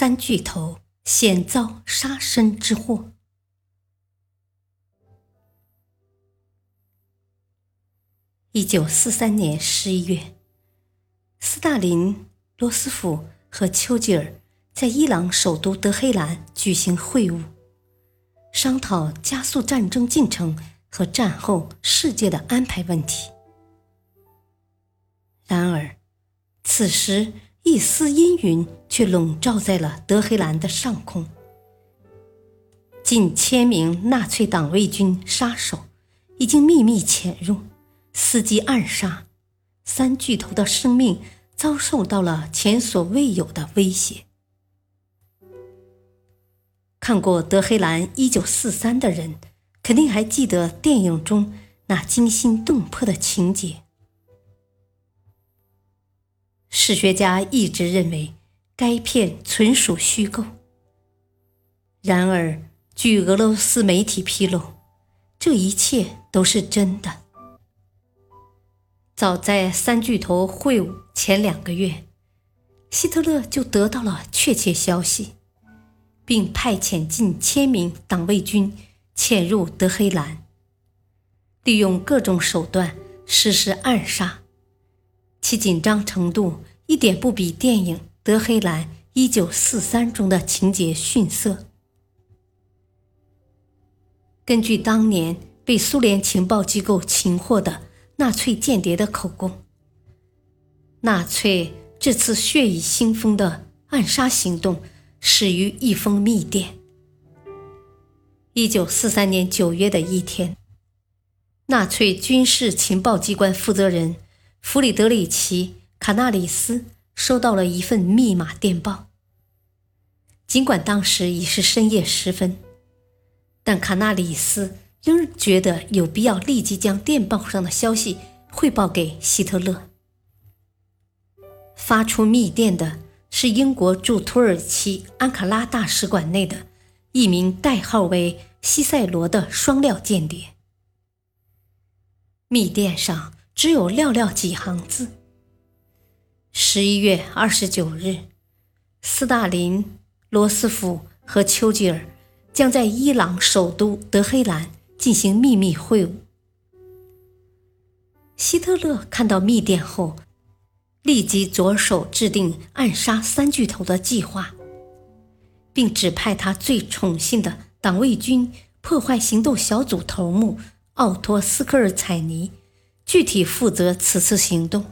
三巨头险遭杀身之祸。一九四三年十一月，斯大林、罗斯福和丘吉尔在伊朗首都德黑兰举行会晤，商讨加速战争进程和战后世界的安排问题。然而，此时。一丝阴云却笼罩在了德黑兰的上空，近千名纳粹党卫军杀手已经秘密潜入，伺机暗杀，三巨头的生命遭受到了前所未有的威胁。看过《德黑兰一九四三》的人，肯定还记得电影中那惊心动魄的情节。史学家一直认为该片纯属虚构。然而，据俄罗斯媒体披露，这一切都是真的。早在三巨头会晤前两个月，希特勒就得到了确切消息，并派遣近千名党卫军潜入德黑兰，利用各种手段实施暗杀。其紧张程度一点不比电影《德黑兰一九四三》中的情节逊色。根据当年被苏联情报机构擒获的纳粹间谍的口供，纳粹这次血雨腥风的暗杀行动始于一封密电。一九四三年九月的一天，纳粹军事情报机关负责人。弗里德里奇·卡纳里斯收到了一份密码电报。尽管当时已是深夜时分，但卡纳里斯仍觉得有必要立即将电报上的消息汇报给希特勒。发出密电的是英国驻土耳其安卡拉大使馆内的一名代号为西塞罗的双料间谍。密电上。只有寥寥几行字。十一月二十九日，斯大林、罗斯福和丘吉尔将在伊朗首都德黑兰进行秘密会晤。希特勒看到密电后，立即着手制定暗杀三巨头的计划，并指派他最宠信的党卫军破坏行动小组头目奥托斯科尔采尼。具体负责此次行动。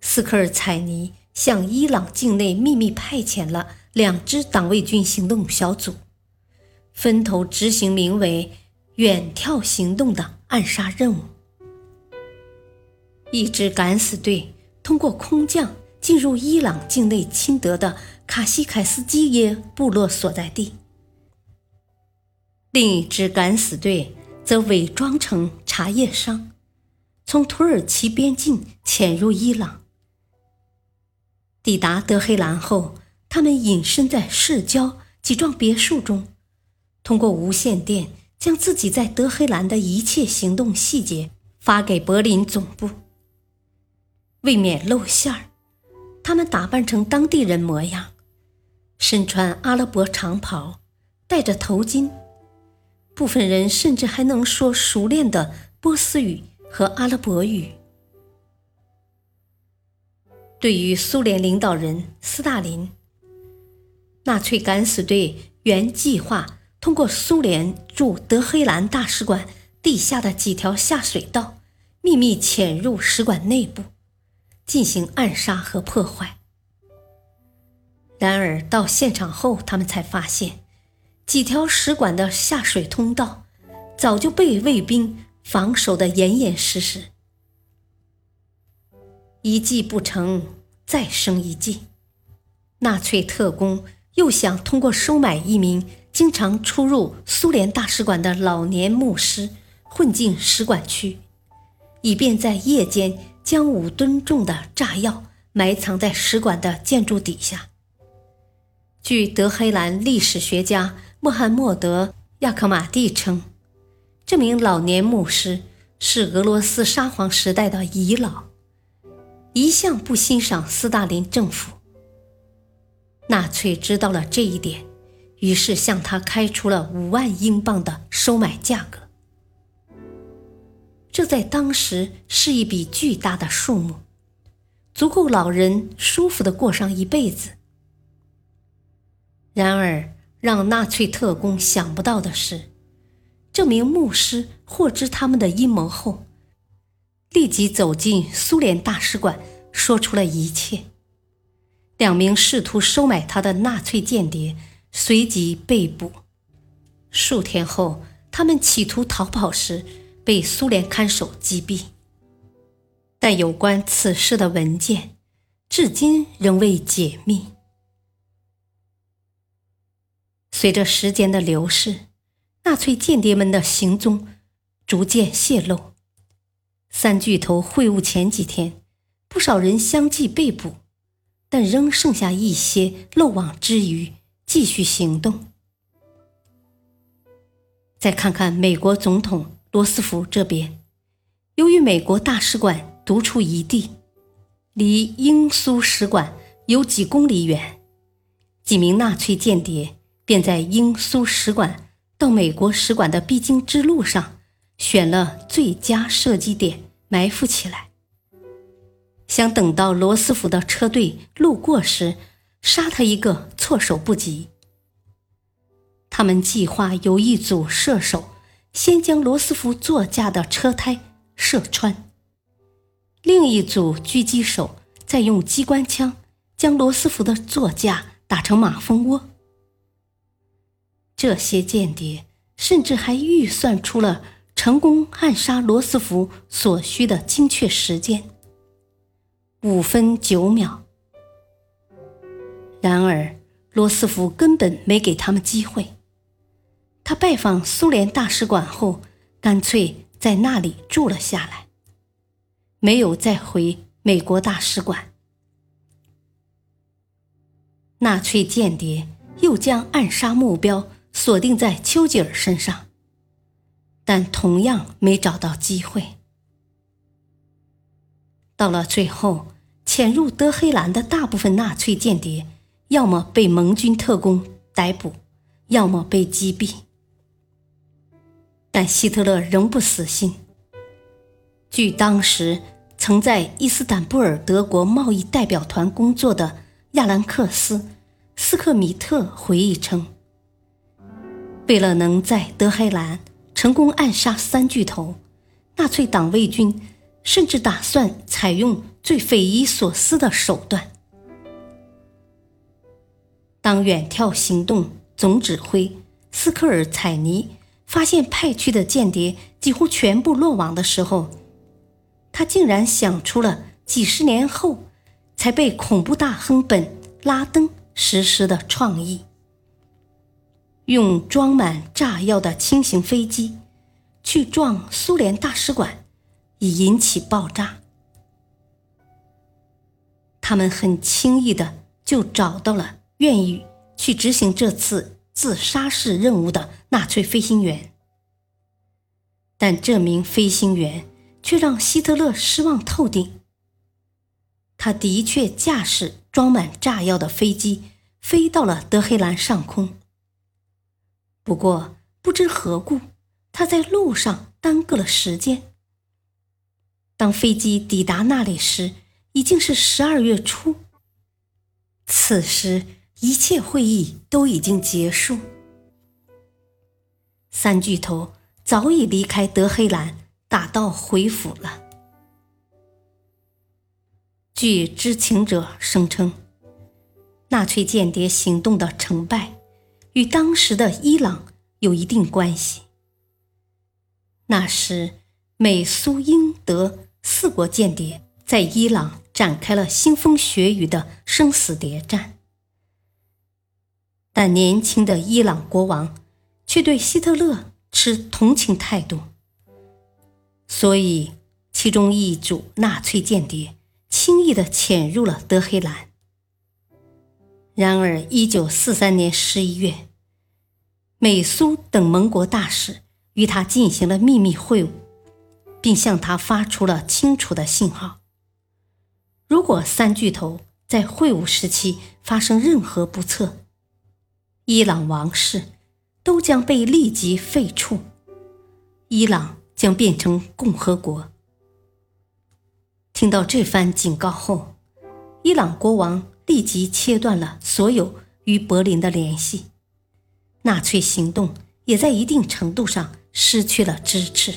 斯科尔采尼向伊朗境内秘密派遣了两支党卫军行动小组，分头执行名为“远眺行动”的暗杀任务。一支敢死队通过空降进入伊朗境内亲德的卡西凯斯基耶部落所在地，另一支敢死队。则伪装成茶叶商，从土耳其边境潜入伊朗。抵达德黑兰后，他们隐身在市郊几幢别墅中，通过无线电将自己在德黑兰的一切行动细节发给柏林总部。为免露馅儿，他们打扮成当地人模样，身穿阿拉伯长袍，戴着头巾。部分人甚至还能说熟练的波斯语和阿拉伯语。对于苏联领导人斯大林，纳粹敢死队原计划通过苏联驻德黑兰大使馆地下的几条下水道，秘密潜入使馆内部，进行暗杀和破坏。然而到现场后，他们才发现。几条使馆的下水通道早就被卫兵防守的严严实实。一计不成，再生一计。纳粹特工又想通过收买一名经常出入苏联大使馆的老年牧师，混进使馆区，以便在夜间将五吨重的炸药埋藏在使馆的建筑底下。据德黑兰历史学家穆罕默德·亚克马蒂称，这名老年牧师是俄罗斯沙皇时代的遗老。一向不欣赏斯大林政府。纳粹知道了这一点，于是向他开出了五万英镑的收买价格。这在当时是一笔巨大的数目，足够老人舒服的过上一辈子。然而，让纳粹特工想不到的是，这名牧师获知他们的阴谋后。立即走进苏联大使馆，说出了一切。两名试图收买他的纳粹间谍随即被捕。数天后，他们企图逃跑时被苏联看守击毙。但有关此事的文件至今仍未解密。随着时间的流逝，纳粹间谍们的行踪逐渐泄露。三巨头会晤前几天，不少人相继被捕，但仍剩下一些漏网之鱼继续行动。再看看美国总统罗斯福这边，由于美国大使馆独处一地，离英苏使馆有几公里远，几名纳粹间谍便在英苏使馆到美国使馆的必经之路上选了最佳射击点。埋伏起来，想等到罗斯福的车队路过时，杀他一个措手不及。他们计划由一组射手先将罗斯福座驾的车胎射穿，另一组狙击手再用机关枪将罗斯福的座驾打成马蜂窝。这些间谍甚至还预算出了。成功暗杀罗斯福所需的精确时间，五分九秒。然而，罗斯福根本没给他们机会。他拜访苏联大使馆后，干脆在那里住了下来，没有再回美国大使馆。纳粹间谍又将暗杀目标锁定在丘吉尔身上。但同样没找到机会。到了最后，潜入德黑兰的大部分纳粹间谍，要么被盟军特工逮捕，要么被击毙。但希特勒仍不死心。据当时曾在伊斯坦布尔德国贸易代表团工作的亚兰克斯·斯克米特回忆称，为了能在德黑兰。成功暗杀三巨头，纳粹党卫军甚至打算采用最匪夷所思的手段。当远眺行动总指挥斯科尔采尼发现派去的间谍几乎全部落网的时候，他竟然想出了几十年后才被恐怖大亨本拉登实施的创意。用装满炸药的轻型飞机去撞苏联大使馆，以引起爆炸。他们很轻易的就找到了愿意去执行这次自杀式任务的纳粹飞行员，但这名飞行员却让希特勒失望透顶。他的确驾驶装满炸药的飞机飞到了德黑兰上空。不过，不知何故，他在路上耽搁了时间。当飞机抵达那里时，已经是十二月初。此时，一切会议都已经结束，三巨头早已离开德黑兰，打道回府了。据知情者声称，纳粹间谍行动的成败。与当时的伊朗有一定关系。那时，美、苏、英、德四国间谍在伊朗展开了腥风血雨的生死谍战。但年轻的伊朗国王却对希特勒持同情态度，所以其中一组纳粹间谍轻易地潜入了德黑兰。然而，一九四三年十一月，美苏等盟国大使与他进行了秘密会晤，并向他发出了清楚的信号：如果三巨头在会晤时期发生任何不测，伊朗王室都将被立即废黜，伊朗将变成共和国。听到这番警告后，伊朗国王立即切断了所有与柏林的联系，纳粹行动也在一定程度上失去了支持。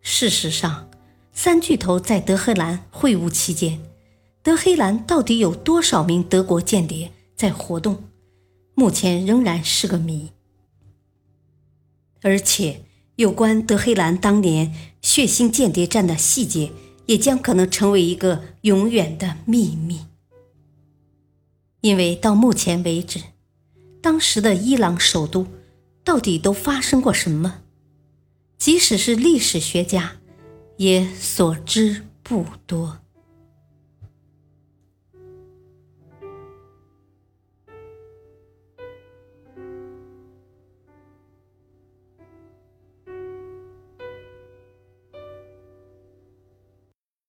事实上，三巨头在德黑兰会晤期间。德黑兰到底有多少名德国间谍在活动？目前仍然是个谜。而且，有关德黑兰当年血腥间谍战的细节，也将可能成为一个永远的秘密。因为到目前为止，当时的伊朗首都到底都发生过什么，即使是历史学家，也所知不多。